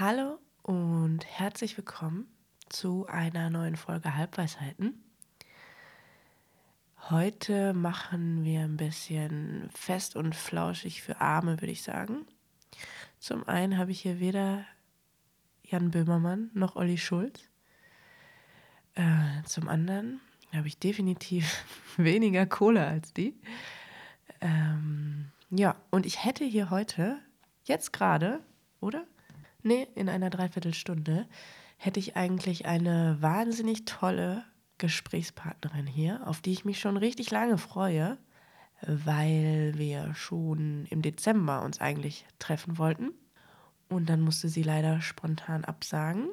Hallo und herzlich willkommen zu einer neuen Folge Halbweisheiten. Heute machen wir ein bisschen fest und flauschig für Arme, würde ich sagen. Zum einen habe ich hier weder Jan Böhmermann noch Olli Schulz. Äh, zum anderen habe ich definitiv weniger Kohle als die. Ähm, ja, und ich hätte hier heute, jetzt gerade, oder? Nee, in einer Dreiviertelstunde, hätte ich eigentlich eine wahnsinnig tolle Gesprächspartnerin hier, auf die ich mich schon richtig lange freue, weil wir schon im Dezember uns eigentlich treffen wollten. Und dann musste sie leider spontan absagen.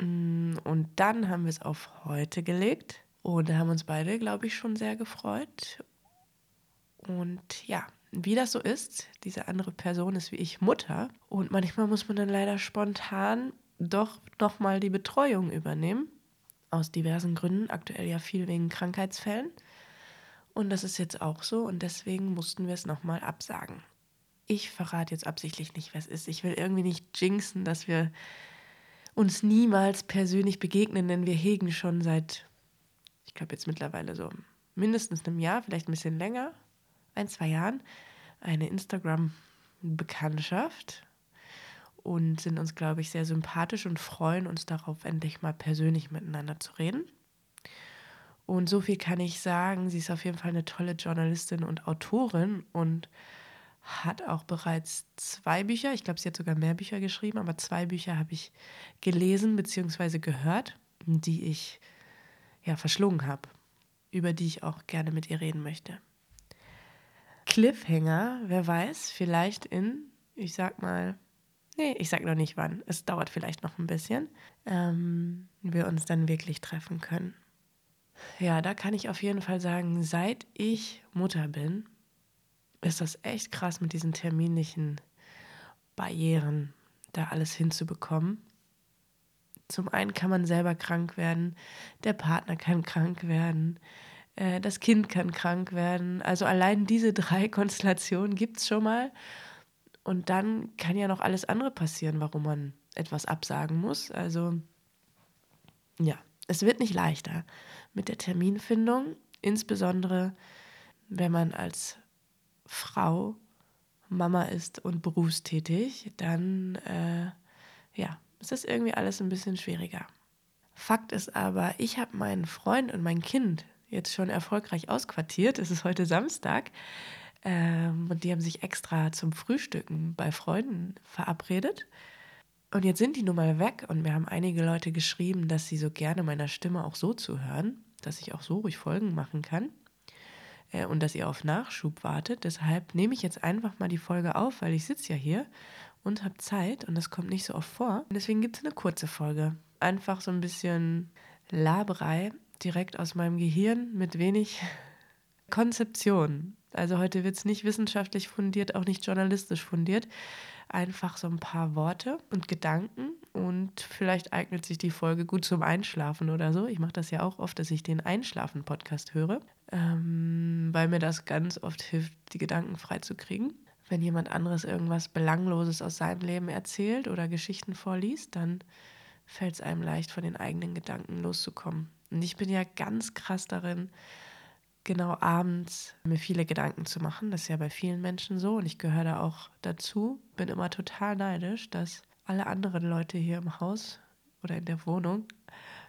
Mm, und dann haben wir es auf heute gelegt. Und da haben uns beide, glaube ich, schon sehr gefreut. Und ja, wie das so ist, diese andere Person ist wie ich Mutter. Und manchmal muss man dann leider spontan doch nochmal die Betreuung übernehmen. Aus diversen Gründen, aktuell ja viel wegen Krankheitsfällen. Und das ist jetzt auch so und deswegen mussten wir es nochmal absagen. Ich verrate jetzt absichtlich nicht, wer es ist. Ich will irgendwie nicht jinxen, dass wir uns niemals persönlich begegnen, denn wir hegen schon seit, ich glaube jetzt mittlerweile so mindestens einem Jahr, vielleicht ein bisschen länger, ein, zwei Jahren, eine Instagram-Bekanntschaft und sind uns, glaube ich, sehr sympathisch und freuen uns darauf, endlich mal persönlich miteinander zu reden. Und so viel kann ich sagen, sie ist auf jeden Fall eine tolle Journalistin und Autorin und hat auch bereits zwei Bücher, ich glaube, sie hat sogar mehr Bücher geschrieben, aber zwei Bücher habe ich gelesen bzw. gehört, die ich ja verschlungen habe, über die ich auch gerne mit ihr reden möchte. Cliffhanger, wer weiß, vielleicht in, ich sag mal, nee, ich sag noch nicht wann, es dauert vielleicht noch ein bisschen, ähm, wir uns dann wirklich treffen können. Ja, da kann ich auf jeden Fall sagen, seit ich Mutter bin, ist das echt krass mit diesen terminlichen Barrieren, da alles hinzubekommen. Zum einen kann man selber krank werden, der Partner kann krank werden, äh, das Kind kann krank werden. Also allein diese drei Konstellationen gibt es schon mal. Und dann kann ja noch alles andere passieren, warum man etwas absagen muss. Also ja, es wird nicht leichter mit der Terminfindung, insbesondere wenn man als Frau Mama ist und berufstätig, dann äh, ja, ist das irgendwie alles ein bisschen schwieriger. Fakt ist aber, ich habe meinen Freund und mein Kind jetzt schon erfolgreich ausquartiert. Es ist heute Samstag. Ähm, und die haben sich extra zum Frühstücken bei Freunden verabredet. Und jetzt sind die nun mal weg und mir haben einige Leute geschrieben, dass sie so gerne meiner Stimme auch so zuhören, dass ich auch so ruhig Folgen machen kann äh, und dass ihr auf Nachschub wartet. Deshalb nehme ich jetzt einfach mal die Folge auf, weil ich sitze ja hier und habe Zeit und das kommt nicht so oft vor. Und deswegen gibt es eine kurze Folge. Einfach so ein bisschen Laberei direkt aus meinem Gehirn mit wenig Konzeption. Also heute wird es nicht wissenschaftlich fundiert, auch nicht journalistisch fundiert. Einfach so ein paar Worte und Gedanken und vielleicht eignet sich die Folge gut zum Einschlafen oder so. Ich mache das ja auch oft, dass ich den Einschlafen-Podcast höre, ähm, weil mir das ganz oft hilft, die Gedanken freizukriegen. Wenn jemand anderes irgendwas Belangloses aus seinem Leben erzählt oder Geschichten vorliest, dann fällt es einem leicht, von den eigenen Gedanken loszukommen. Und ich bin ja ganz krass darin, genau abends mir viele Gedanken zu machen. Das ist ja bei vielen Menschen so und ich gehöre da auch dazu. Bin immer total neidisch, dass alle anderen Leute hier im Haus oder in der Wohnung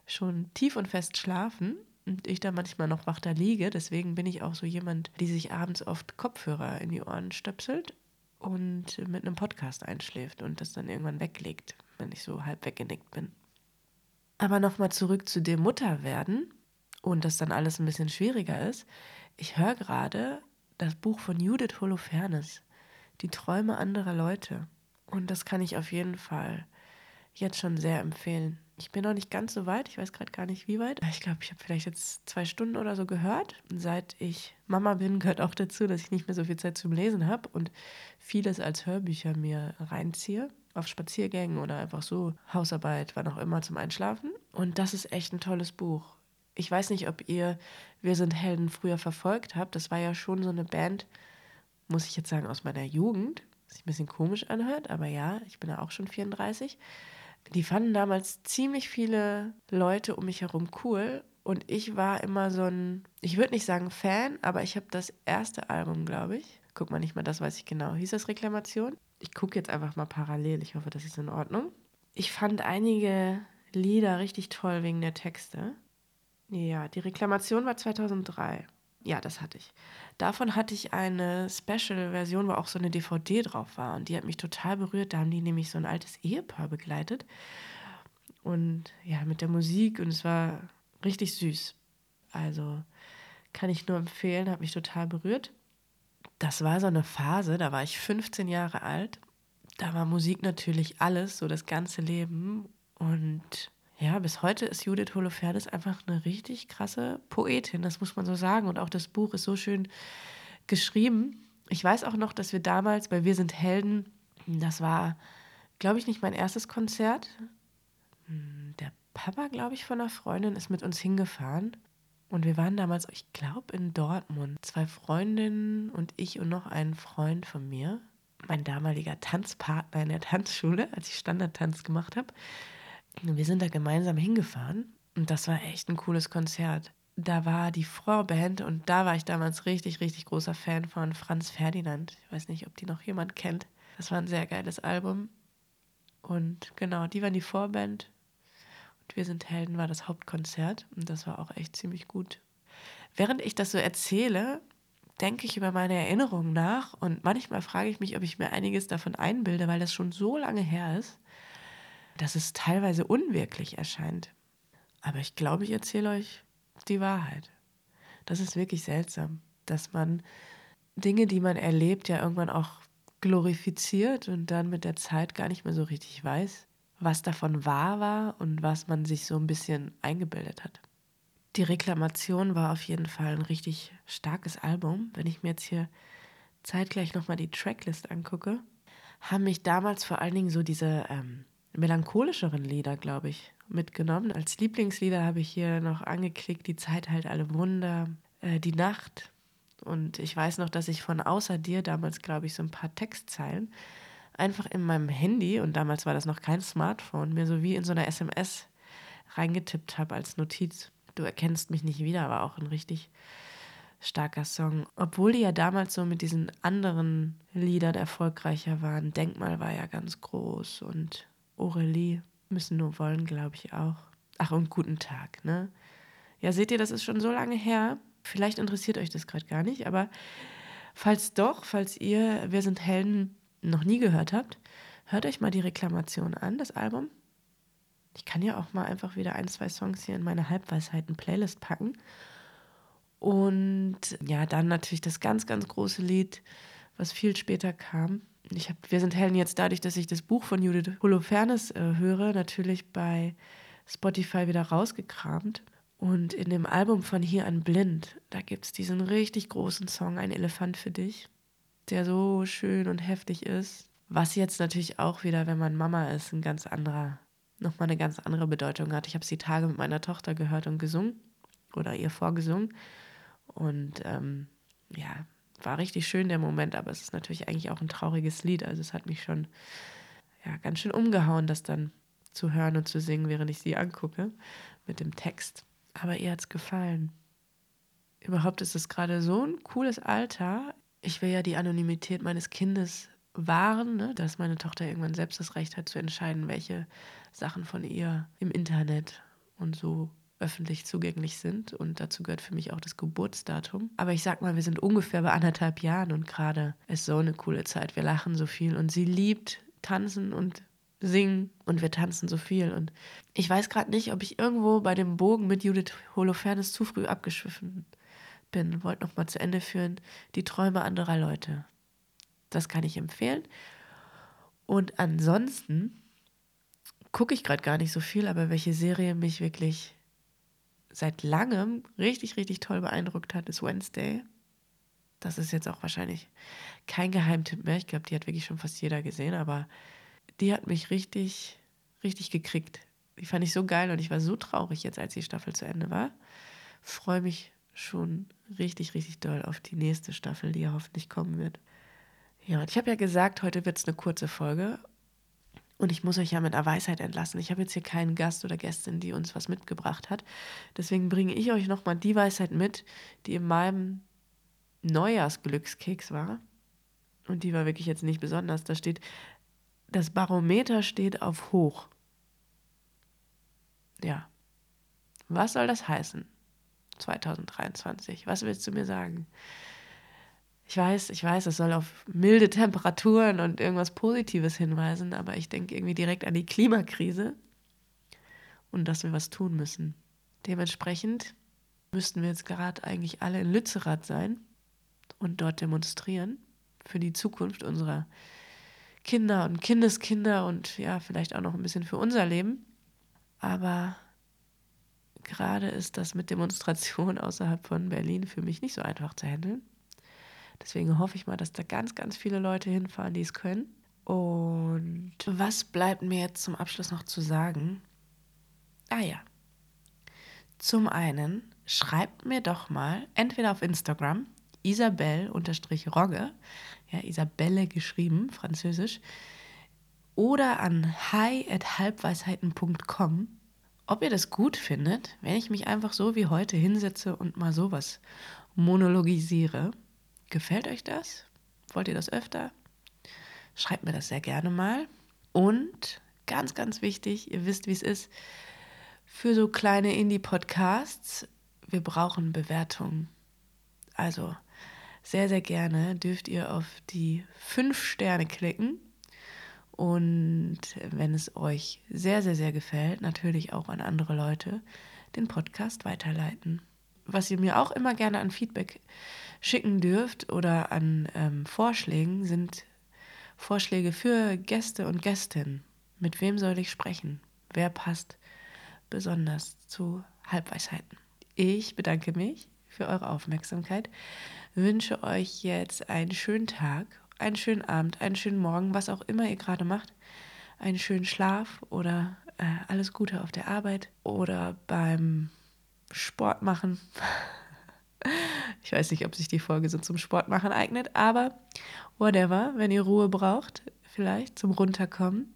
schon tief und fest schlafen und ich da manchmal noch wach da liege. Deswegen bin ich auch so jemand, die sich abends oft Kopfhörer in die Ohren stöpselt und mit einem Podcast einschläft und das dann irgendwann weglegt, wenn ich so halb weggenickt bin. Aber nochmal zurück zu dem Mutterwerden und das dann alles ein bisschen schwieriger ist. Ich höre gerade das Buch von Judith Holofernes, Die Träume anderer Leute. Und das kann ich auf jeden Fall jetzt schon sehr empfehlen. Ich bin noch nicht ganz so weit, ich weiß gerade gar nicht wie weit. Ich glaube, ich habe vielleicht jetzt zwei Stunden oder so gehört. Seit ich Mama bin, gehört auch dazu, dass ich nicht mehr so viel Zeit zum Lesen habe und vieles als Hörbücher mir reinziehe auf Spaziergängen oder einfach so Hausarbeit, wann auch immer zum Einschlafen. Und das ist echt ein tolles Buch. Ich weiß nicht, ob ihr Wir sind Helden früher verfolgt habt. Das war ja schon so eine Band, muss ich jetzt sagen, aus meiner Jugend. Was sich ein bisschen komisch anhört, aber ja, ich bin ja auch schon 34. Die fanden damals ziemlich viele Leute um mich herum cool und ich war immer so ein, ich würde nicht sagen Fan, aber ich habe das erste Album, glaube ich. Guck mal nicht mal, das weiß ich genau. Hieß das Reklamation? Ich gucke jetzt einfach mal parallel. Ich hoffe, das ist in Ordnung. Ich fand einige Lieder richtig toll wegen der Texte. Ja, die Reklamation war 2003. Ja, das hatte ich. Davon hatte ich eine Special-Version, wo auch so eine DVD drauf war. Und die hat mich total berührt. Da haben die nämlich so ein altes Ehepaar begleitet. Und ja, mit der Musik. Und es war richtig süß. Also kann ich nur empfehlen, hat mich total berührt. Das war so eine Phase, da war ich 15 Jahre alt. Da war Musik natürlich alles, so das ganze Leben. Und ja, bis heute ist Judith Holofernes einfach eine richtig krasse Poetin, das muss man so sagen. Und auch das Buch ist so schön geschrieben. Ich weiß auch noch, dass wir damals bei Wir sind Helden, das war, glaube ich, nicht mein erstes Konzert. Hm, der Papa, glaube ich, von einer Freundin ist mit uns hingefahren. Und wir waren damals, ich glaube, in Dortmund. Zwei Freundinnen und ich und noch ein Freund von mir. Mein damaliger Tanzpartner in der Tanzschule, als ich Standardtanz gemacht habe. Wir sind da gemeinsam hingefahren und das war echt ein cooles Konzert. Da war die Vorband und da war ich damals richtig, richtig großer Fan von Franz Ferdinand. Ich weiß nicht, ob die noch jemand kennt. Das war ein sehr geiles Album. Und genau, die waren die Vorband. Und Wir sind Helden war das Hauptkonzert und das war auch echt ziemlich gut. Während ich das so erzähle, denke ich über meine Erinnerungen nach und manchmal frage ich mich, ob ich mir einiges davon einbilde, weil das schon so lange her ist dass es teilweise unwirklich erscheint. Aber ich glaube, ich erzähle euch die Wahrheit. Das ist wirklich seltsam, dass man Dinge, die man erlebt, ja irgendwann auch glorifiziert und dann mit der Zeit gar nicht mehr so richtig weiß, was davon wahr war und was man sich so ein bisschen eingebildet hat. Die Reklamation war auf jeden Fall ein richtig starkes Album. Wenn ich mir jetzt hier zeitgleich nochmal die Tracklist angucke, haben mich damals vor allen Dingen so diese ähm, melancholischeren Lieder, glaube ich, mitgenommen. Als Lieblingslieder habe ich hier noch angeklickt, Die Zeit halt alle Wunder, äh, Die Nacht. Und ich weiß noch, dass ich von Außer dir damals, glaube ich, so ein paar Textzeilen einfach in meinem Handy, und damals war das noch kein Smartphone, mir so wie in so einer SMS reingetippt habe als Notiz. Du erkennst mich nicht wieder, war auch ein richtig starker Song. Obwohl die ja damals so mit diesen anderen Liedern erfolgreicher waren. Denkmal war ja ganz groß und Aurelie müssen nur wollen, glaube ich auch. Ach, und guten Tag, ne? Ja, seht ihr, das ist schon so lange her. Vielleicht interessiert euch das gerade gar nicht, aber falls doch, falls ihr Wir sind Helden noch nie gehört habt, hört euch mal die Reklamation an, das Album. Ich kann ja auch mal einfach wieder ein, zwei Songs hier in meine Halbweisheiten-Playlist packen. Und ja, dann natürlich das ganz, ganz große Lied, was viel später kam, ich habe Wir sind Helden jetzt dadurch, dass ich das Buch von Judith Holofernes äh, höre, natürlich bei Spotify wieder rausgekramt. Und in dem Album von Hier an Blind, da gibt es diesen richtig großen Song, Ein Elefant für dich, der so schön und heftig ist. Was jetzt natürlich auch wieder, wenn man Mama ist, ein ganz anderer, nochmal eine ganz andere Bedeutung hat. Ich habe es die Tage mit meiner Tochter gehört und gesungen oder ihr vorgesungen. Und ähm, ja, war richtig schön der Moment, aber es ist natürlich eigentlich auch ein trauriges Lied. Also es hat mich schon ja, ganz schön umgehauen, das dann zu hören und zu singen, während ich sie angucke mit dem Text. Aber ihr hat es gefallen. Überhaupt ist es gerade so ein cooles Alter. Ich will ja die Anonymität meines Kindes wahren, ne? dass meine Tochter irgendwann selbst das Recht hat zu entscheiden, welche Sachen von ihr im Internet und so öffentlich zugänglich sind. Und dazu gehört für mich auch das Geburtsdatum. Aber ich sag mal, wir sind ungefähr bei anderthalb Jahren und gerade ist so eine coole Zeit. Wir lachen so viel und sie liebt tanzen und singen und wir tanzen so viel. Und ich weiß gerade nicht, ob ich irgendwo bei dem Bogen mit Judith Holofernes zu früh abgeschwiffen bin. Wollte noch mal zu Ende führen. Die Träume anderer Leute. Das kann ich empfehlen. Und ansonsten gucke ich gerade gar nicht so viel, aber welche Serie mich wirklich seit langem richtig, richtig toll beeindruckt hat, ist Wednesday. Das ist jetzt auch wahrscheinlich kein Geheimtipp mehr. Ich glaube, die hat wirklich schon fast jeder gesehen, aber die hat mich richtig, richtig gekriegt. Die fand ich so geil und ich war so traurig jetzt, als die Staffel zu Ende war. Freue mich schon richtig, richtig doll auf die nächste Staffel, die ja hoffentlich kommen wird. Ja, und ich habe ja gesagt, heute wird es eine kurze Folge. Und ich muss euch ja mit einer Weisheit entlassen. Ich habe jetzt hier keinen Gast oder Gästin, die uns was mitgebracht hat. Deswegen bringe ich euch nochmal die Weisheit mit, die in meinem Neujahrsglückskeks war. Und die war wirklich jetzt nicht besonders. Da steht, das Barometer steht auf hoch. Ja. Was soll das heißen? 2023. Was willst du mir sagen? Ich weiß, ich weiß, es soll auf milde Temperaturen und irgendwas Positives hinweisen, aber ich denke irgendwie direkt an die Klimakrise und dass wir was tun müssen. Dementsprechend müssten wir jetzt gerade eigentlich alle in Lützerath sein und dort demonstrieren für die Zukunft unserer Kinder und Kindeskinder und ja, vielleicht auch noch ein bisschen für unser Leben. Aber gerade ist das mit Demonstrationen außerhalb von Berlin für mich nicht so einfach zu handeln. Deswegen hoffe ich mal, dass da ganz, ganz viele Leute hinfahren, die es können. Und was bleibt mir jetzt zum Abschluss noch zu sagen? Ah ja. Zum einen, schreibt mir doch mal entweder auf Instagram Isabelle-Rogge, ja, Isabelle geschrieben, französisch, oder an hi.halbweisheiten.com, ob ihr das gut findet, wenn ich mich einfach so wie heute hinsetze und mal sowas monologisiere. Gefällt euch das? Wollt ihr das öfter? Schreibt mir das sehr gerne mal. Und ganz, ganz wichtig, ihr wisst, wie es ist, für so kleine Indie-Podcasts, wir brauchen Bewertungen. Also sehr, sehr gerne dürft ihr auf die fünf Sterne klicken. Und wenn es euch sehr, sehr, sehr gefällt, natürlich auch an andere Leute den Podcast weiterleiten. Was ihr mir auch immer gerne an Feedback schicken dürft oder an ähm, Vorschlägen sind Vorschläge für Gäste und Gästinnen. Mit wem soll ich sprechen? Wer passt besonders zu Halbweisheiten? Ich bedanke mich für eure Aufmerksamkeit, wünsche euch jetzt einen schönen Tag, einen schönen Abend, einen schönen Morgen, was auch immer ihr gerade macht, einen schönen Schlaf oder äh, alles Gute auf der Arbeit oder beim Sport machen. Ich weiß nicht, ob sich die Folge so zum Sport machen eignet, aber whatever, wenn ihr Ruhe braucht, vielleicht zum Runterkommen,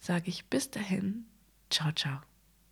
sage ich bis dahin. Ciao, ciao.